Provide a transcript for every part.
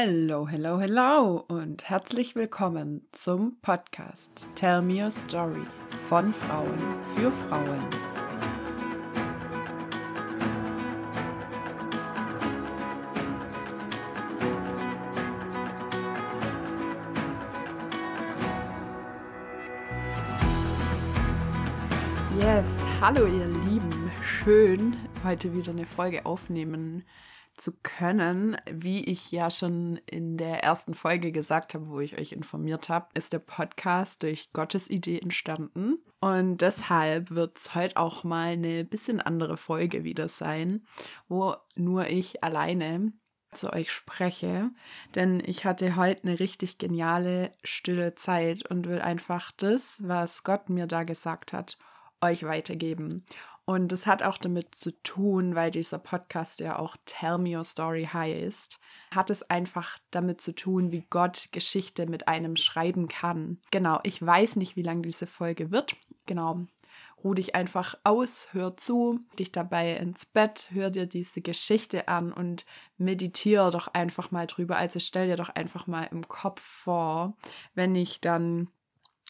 Hello, hello, hello und herzlich willkommen zum Podcast Tell Me Your Story von Frauen für Frauen. Yes, hallo ihr Lieben, schön heute wieder eine Folge aufnehmen zu können. Wie ich ja schon in der ersten Folge gesagt habe, wo ich euch informiert habe, ist der Podcast durch Gottes Idee entstanden. Und deshalb wird es heute auch mal eine bisschen andere Folge wieder sein, wo nur ich alleine zu euch spreche, denn ich hatte heute eine richtig geniale stille Zeit und will einfach das, was Gott mir da gesagt hat, euch weitergeben. Und es hat auch damit zu tun, weil dieser Podcast ja auch Tell Me Your Story heißt, hat es einfach damit zu tun, wie Gott Geschichte mit einem schreiben kann. Genau, ich weiß nicht, wie lang diese Folge wird. Genau, ruh dich einfach aus, hör zu, dich dabei ins Bett, hör dir diese Geschichte an und meditiere doch einfach mal drüber. Also stell dir doch einfach mal im Kopf vor, wenn ich dann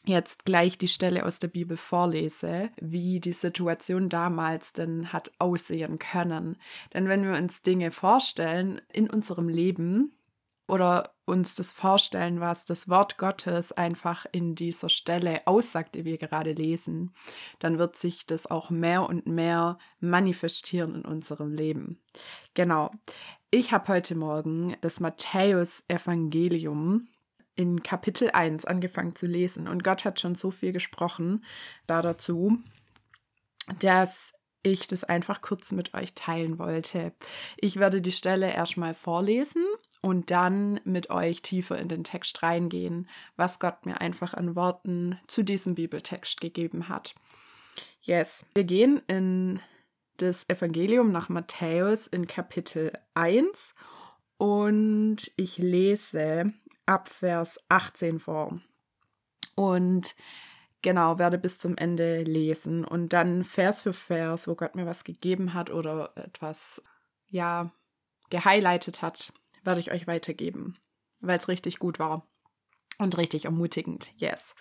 jetzt gleich die Stelle aus der Bibel vorlese, wie die Situation damals denn hat aussehen können. Denn wenn wir uns Dinge vorstellen in unserem Leben oder uns das vorstellen, was das Wort Gottes einfach in dieser Stelle aussagt, die wir gerade lesen, dann wird sich das auch mehr und mehr manifestieren in unserem Leben. Genau. Ich habe heute Morgen das Matthäus-Evangelium in Kapitel 1 angefangen zu lesen und Gott hat schon so viel gesprochen da dazu, dass ich das einfach kurz mit euch teilen wollte. Ich werde die Stelle erstmal vorlesen und dann mit euch tiefer in den Text reingehen, was Gott mir einfach an Worten zu diesem Bibeltext gegeben hat. Yes, wir gehen in das Evangelium nach Matthäus in Kapitel 1 und ich lese ab Vers 18 vor. Und genau, werde bis zum Ende lesen und dann Vers für Vers, wo Gott mir was gegeben hat oder etwas, ja, gehighlightet hat, werde ich euch weitergeben, weil es richtig gut war und richtig ermutigend. Yes.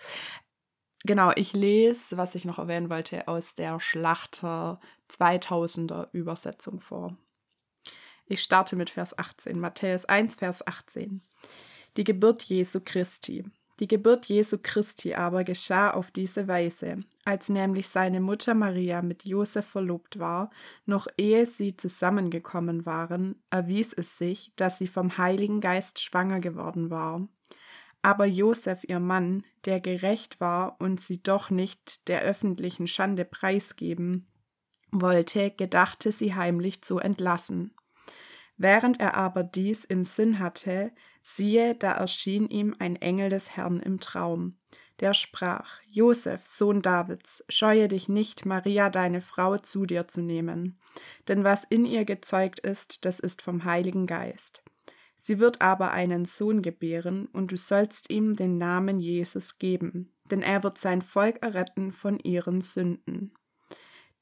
Genau, ich lese, was ich noch erwähnen wollte, aus der Schlachter 2000er Übersetzung vor. Ich starte mit Vers 18, Matthäus 1, Vers 18 die Geburt Jesu Christi. Die Geburt Jesu Christi aber geschah auf diese Weise, als nämlich seine Mutter Maria mit Josef verlobt war, noch ehe sie zusammengekommen waren, erwies es sich, dass sie vom Heiligen Geist schwanger geworden war. Aber Josef, ihr Mann, der gerecht war und sie doch nicht der öffentlichen Schande preisgeben wollte, gedachte sie heimlich zu entlassen. Während er aber dies im Sinn hatte, siehe, da erschien ihm ein Engel des Herrn im Traum. Der sprach, Josef, Sohn Davids, scheue dich nicht, Maria deine Frau zu dir zu nehmen, denn was in ihr gezeugt ist, das ist vom Heiligen Geist. Sie wird aber einen Sohn gebären, und du sollst ihm den Namen Jesus geben, denn er wird sein Volk erretten von ihren Sünden.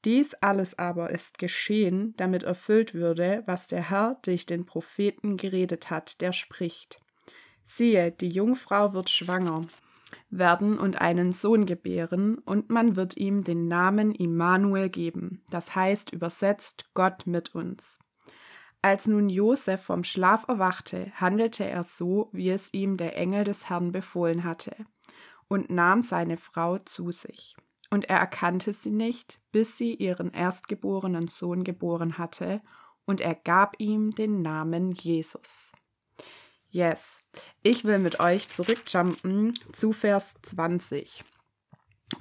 Dies alles aber ist geschehen, damit erfüllt würde, was der Herr durch den Propheten geredet hat, der spricht. Siehe, die Jungfrau wird schwanger werden und einen Sohn gebären, und man wird ihm den Namen Immanuel geben, das heißt übersetzt Gott mit uns. Als nun Josef vom Schlaf erwachte, handelte er so, wie es ihm der Engel des Herrn befohlen hatte, und nahm seine Frau zu sich und er erkannte sie nicht, bis sie ihren erstgeborenen Sohn geboren hatte, und er gab ihm den Namen Jesus. Yes, ich will mit euch zurückjumpen zu Vers 20,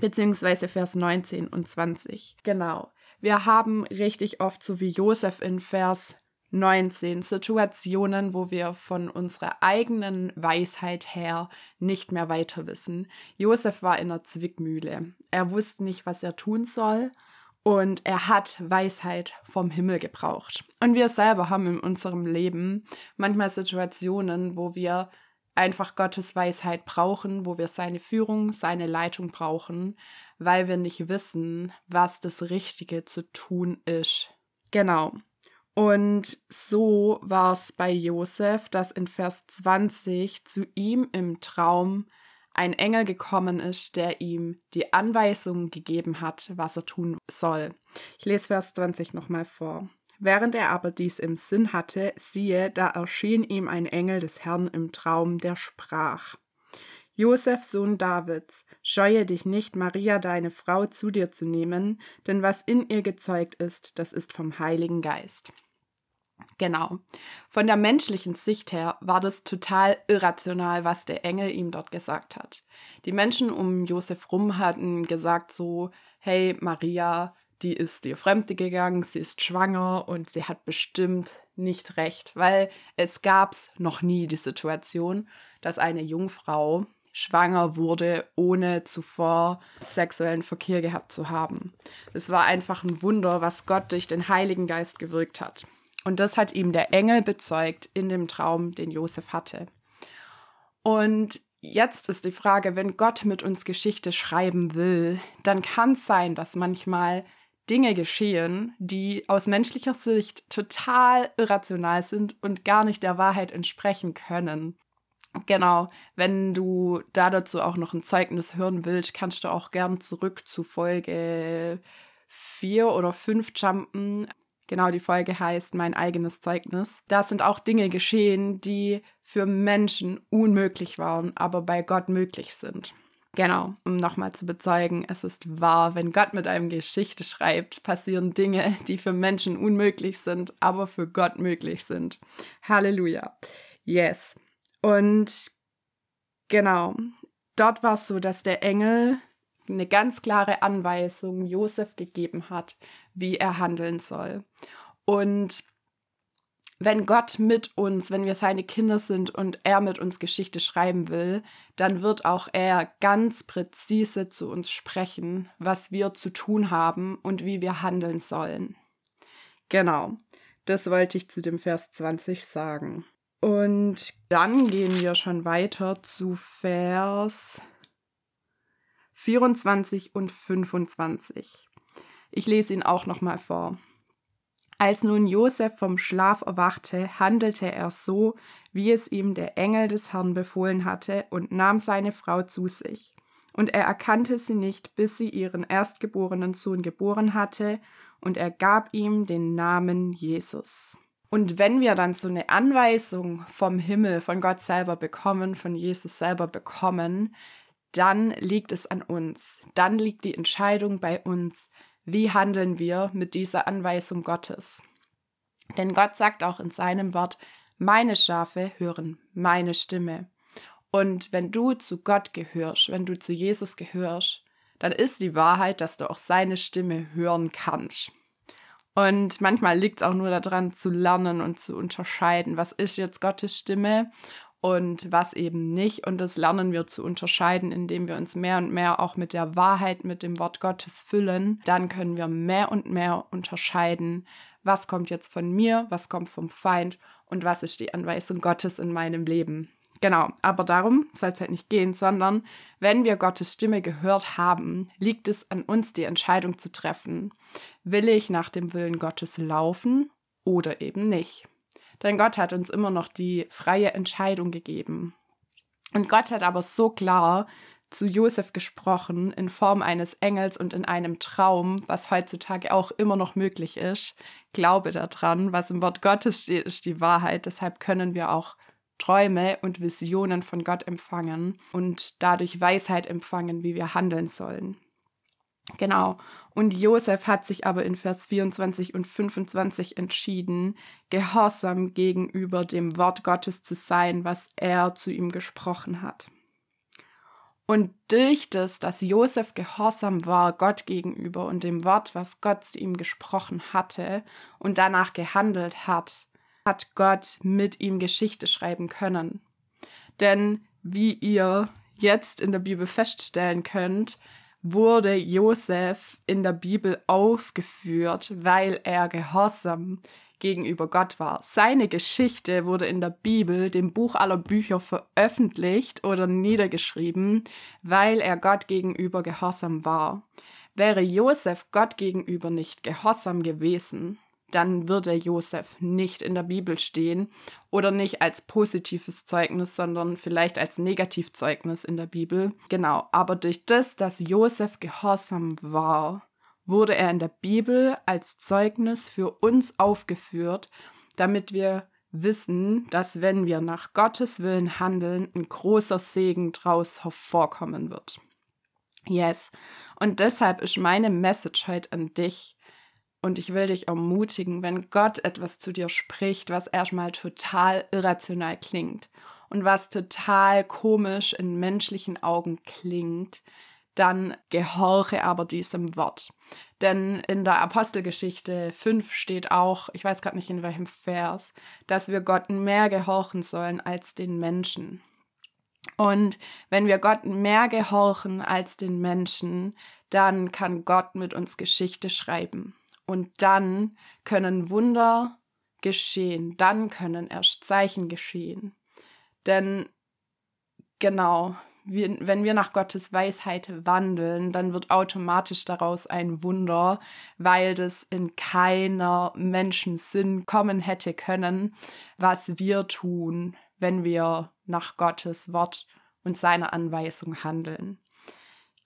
beziehungsweise Vers 19 und 20. Genau. Wir haben richtig oft, so wie Josef in Vers 19 Situationen, wo wir von unserer eigenen Weisheit her nicht mehr weiter wissen. Josef war in einer Zwickmühle. Er wusste nicht, was er tun soll und er hat Weisheit vom Himmel gebraucht. Und wir selber haben in unserem Leben manchmal Situationen, wo wir einfach Gottes Weisheit brauchen, wo wir seine Führung, seine Leitung brauchen, weil wir nicht wissen, was das Richtige zu tun ist. Genau. Und so war es bei Josef, dass in Vers 20 zu ihm im Traum ein Engel gekommen ist, der ihm die Anweisung gegeben hat, was er tun soll. Ich lese Vers 20 nochmal vor. Während er aber dies im Sinn hatte, siehe, da erschien ihm ein Engel des Herrn im Traum, der sprach. Josef, Sohn Davids, scheue dich nicht, Maria, deine Frau, zu dir zu nehmen, denn was in ihr gezeugt ist, das ist vom Heiligen Geist. Genau. Von der menschlichen Sicht her war das total irrational, was der Engel ihm dort gesagt hat. Die Menschen um Josef rum hatten gesagt so, hey Maria, die ist dir fremde gegangen, sie ist schwanger und sie hat bestimmt nicht recht, weil es gab's noch nie die Situation, dass eine Jungfrau schwanger wurde, ohne zuvor sexuellen Verkehr gehabt zu haben. Es war einfach ein Wunder, was Gott durch den Heiligen Geist gewirkt hat. Und das hat ihm der Engel bezeugt in dem Traum, den Josef hatte. Und jetzt ist die Frage, wenn Gott mit uns Geschichte schreiben will, dann kann es sein, dass manchmal Dinge geschehen, die aus menschlicher Sicht total irrational sind und gar nicht der Wahrheit entsprechen können. Genau, wenn du da dazu auch noch ein Zeugnis hören willst, kannst du auch gern zurück zu Folge 4 oder 5 jumpen. Genau, die Folge heißt Mein eigenes Zeugnis. Da sind auch Dinge geschehen, die für Menschen unmöglich waren, aber bei Gott möglich sind. Genau, um nochmal zu bezeugen, es ist wahr, wenn Gott mit einem Geschichte schreibt, passieren Dinge, die für Menschen unmöglich sind, aber für Gott möglich sind. Halleluja. Yes. Und genau, dort war es so, dass der Engel eine ganz klare Anweisung Josef gegeben hat, wie er handeln soll. Und wenn Gott mit uns, wenn wir seine Kinder sind und er mit uns Geschichte schreiben will, dann wird auch er ganz präzise zu uns sprechen, was wir zu tun haben und wie wir handeln sollen. Genau, das wollte ich zu dem Vers 20 sagen. Und dann gehen wir schon weiter zu Vers 24 und 25. Ich lese ihn auch nochmal vor. Als nun Josef vom Schlaf erwachte, handelte er so, wie es ihm der Engel des Herrn befohlen hatte, und nahm seine Frau zu sich. Und er erkannte sie nicht, bis sie ihren erstgeborenen Sohn geboren hatte, und er gab ihm den Namen Jesus. Und wenn wir dann so eine Anweisung vom Himmel, von Gott selber bekommen, von Jesus selber bekommen, dann liegt es an uns. Dann liegt die Entscheidung bei uns, wie handeln wir mit dieser Anweisung Gottes. Denn Gott sagt auch in seinem Wort, meine Schafe hören meine Stimme. Und wenn du zu Gott gehörst, wenn du zu Jesus gehörst, dann ist die Wahrheit, dass du auch seine Stimme hören kannst. Und manchmal liegt es auch nur daran zu lernen und zu unterscheiden, was ist jetzt Gottes Stimme und was eben nicht. Und das lernen wir zu unterscheiden, indem wir uns mehr und mehr auch mit der Wahrheit, mit dem Wort Gottes füllen. Dann können wir mehr und mehr unterscheiden, was kommt jetzt von mir, was kommt vom Feind und was ist die Anweisung Gottes in meinem Leben. Genau, aber darum soll es halt nicht gehen, sondern wenn wir Gottes Stimme gehört haben, liegt es an uns, die Entscheidung zu treffen. Will ich nach dem Willen Gottes laufen oder eben nicht? Denn Gott hat uns immer noch die freie Entscheidung gegeben. Und Gott hat aber so klar zu Josef gesprochen in Form eines Engels und in einem Traum, was heutzutage auch immer noch möglich ist. Glaube daran, was im Wort Gottes steht, ist die Wahrheit. Deshalb können wir auch Träume und Visionen von Gott empfangen und dadurch Weisheit empfangen, wie wir handeln sollen. Genau. Und Josef hat sich aber in Vers 24 und 25 entschieden, gehorsam gegenüber dem Wort Gottes zu sein, was er zu ihm gesprochen hat. Und durch das, dass Josef gehorsam war Gott gegenüber und dem Wort, was Gott zu ihm gesprochen hatte und danach gehandelt hat, hat Gott mit ihm Geschichte schreiben können. Denn wie ihr jetzt in der Bibel feststellen könnt, wurde Josef in der Bibel aufgeführt, weil er gehorsam gegenüber Gott war. Seine Geschichte wurde in der Bibel, dem Buch aller Bücher, veröffentlicht oder niedergeschrieben, weil er Gott gegenüber gehorsam war. Wäre Josef Gott gegenüber nicht gehorsam gewesen, dann würde Josef nicht in der Bibel stehen oder nicht als positives Zeugnis, sondern vielleicht als Negativzeugnis in der Bibel. Genau, aber durch das, dass Josef gehorsam war, wurde er in der Bibel als Zeugnis für uns aufgeführt, damit wir wissen, dass wenn wir nach Gottes Willen handeln, ein großer Segen draus hervorkommen wird. Yes. Und deshalb ist meine Message heute an dich. Und ich will dich ermutigen, wenn Gott etwas zu dir spricht, was erstmal total irrational klingt und was total komisch in menschlichen Augen klingt, dann gehorche aber diesem Wort. Denn in der Apostelgeschichte 5 steht auch, ich weiß gerade nicht in welchem Vers, dass wir Gott mehr gehorchen sollen als den Menschen. Und wenn wir Gott mehr gehorchen als den Menschen, dann kann Gott mit uns Geschichte schreiben. Und dann können Wunder geschehen, dann können erst Zeichen geschehen. Denn genau, wenn wir nach Gottes Weisheit wandeln, dann wird automatisch daraus ein Wunder, weil das in keiner Menschensinn kommen hätte können, was wir tun, wenn wir nach Gottes Wort und seiner Anweisung handeln.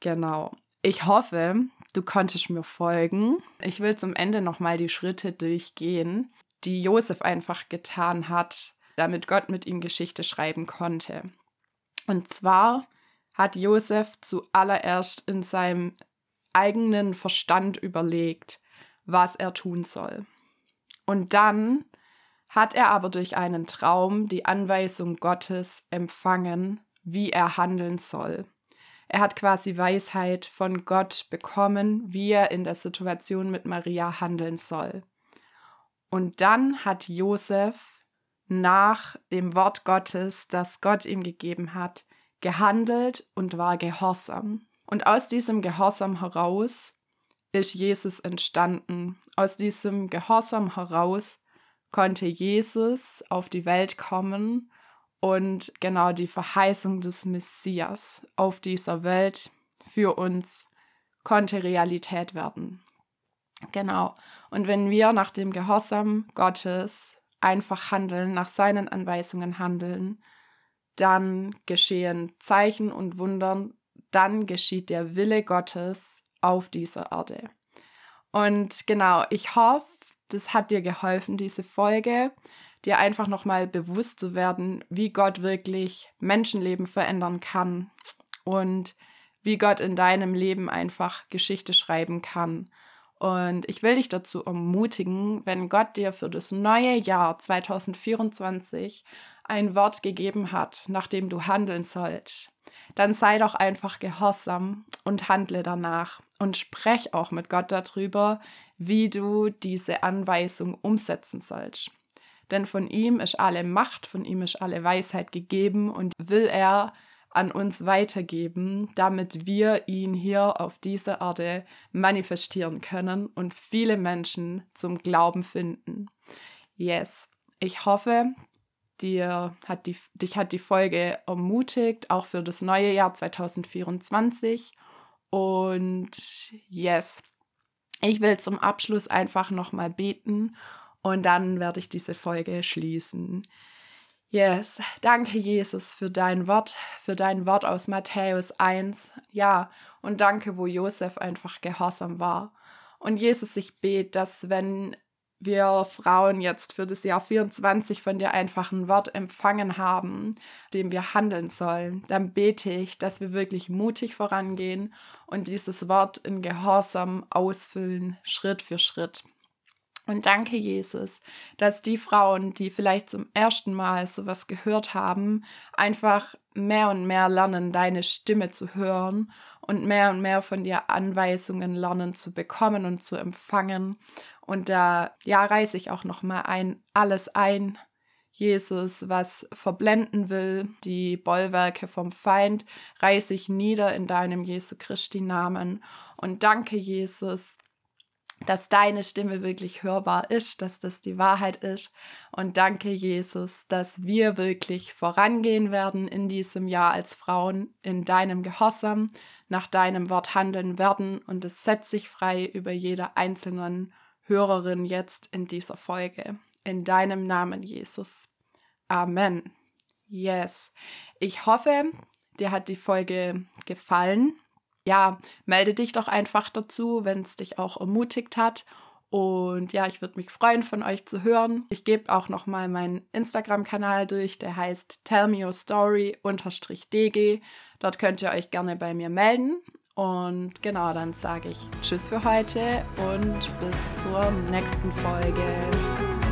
Genau. Ich hoffe, du konntest mir folgen. Ich will zum Ende nochmal die Schritte durchgehen, die Josef einfach getan hat, damit Gott mit ihm Geschichte schreiben konnte. Und zwar hat Josef zuallererst in seinem eigenen Verstand überlegt, was er tun soll. Und dann hat er aber durch einen Traum die Anweisung Gottes empfangen, wie er handeln soll. Er hat quasi Weisheit von Gott bekommen, wie er in der Situation mit Maria handeln soll. Und dann hat Josef nach dem Wort Gottes, das Gott ihm gegeben hat, gehandelt und war gehorsam. Und aus diesem Gehorsam heraus ist Jesus entstanden. Aus diesem Gehorsam heraus konnte Jesus auf die Welt kommen und genau die Verheißung des Messias auf dieser Welt für uns konnte Realität werden. Genau. Und wenn wir nach dem Gehorsam Gottes einfach handeln, nach seinen Anweisungen handeln, dann geschehen Zeichen und Wundern, dann geschieht der Wille Gottes auf dieser Erde. Und genau, ich hoffe, das hat dir geholfen, diese Folge, dir einfach nochmal bewusst zu werden, wie Gott wirklich Menschenleben verändern kann und wie Gott in deinem Leben einfach Geschichte schreiben kann. Und ich will dich dazu ermutigen, wenn Gott dir für das neue Jahr 2024 ein Wort gegeben hat, nach dem du handeln sollst, dann sei doch einfach gehorsam und handle danach und sprech auch mit Gott darüber, wie du diese Anweisung umsetzen sollst. Denn von ihm ist alle Macht, von ihm ist alle Weisheit gegeben und will er an uns weitergeben, damit wir ihn hier auf dieser Erde manifestieren können und viele Menschen zum Glauben finden. Yes, ich hoffe, dir hat die, dich hat die Folge ermutigt, auch für das neue Jahr 2024. Und yes, ich will zum Abschluss einfach nochmal beten und dann werde ich diese Folge schließen. Yes, danke Jesus für dein Wort, für dein Wort aus Matthäus 1. Ja, und danke, wo Josef einfach gehorsam war. Und Jesus, ich bete, dass wenn wir Frauen jetzt für das Jahr 24 von dir einfach ein Wort empfangen haben, dem wir handeln sollen, dann bete ich, dass wir wirklich mutig vorangehen und dieses Wort in Gehorsam ausfüllen, Schritt für Schritt. Und danke, Jesus, dass die Frauen, die vielleicht zum ersten Mal sowas gehört haben, einfach mehr und mehr lernen, deine Stimme zu hören und mehr und mehr von dir Anweisungen lernen zu bekommen und zu empfangen und da, ja, reiße ich auch nochmal ein, alles ein, Jesus, was verblenden will, die Bollwerke vom Feind, reiße ich nieder in deinem Jesu Christi Namen. Und danke, Jesus, dass deine Stimme wirklich hörbar ist, dass das die Wahrheit ist. Und danke, Jesus, dass wir wirklich vorangehen werden in diesem Jahr als Frauen in deinem Gehorsam, nach deinem Wort handeln werden. Und es setzt sich frei über jeder einzelnen Hörerin jetzt in dieser Folge. In deinem Namen, Jesus. Amen. Yes. Ich hoffe, dir hat die Folge gefallen. Ja, melde dich doch einfach dazu, wenn es dich auch ermutigt hat. Und ja, ich würde mich freuen, von euch zu hören. Ich gebe auch noch mal meinen Instagram-Kanal durch, der heißt Tell Me Your Story DG. Dort könnt ihr euch gerne bei mir melden. Und genau, dann sage ich Tschüss für heute und bis zur nächsten Folge.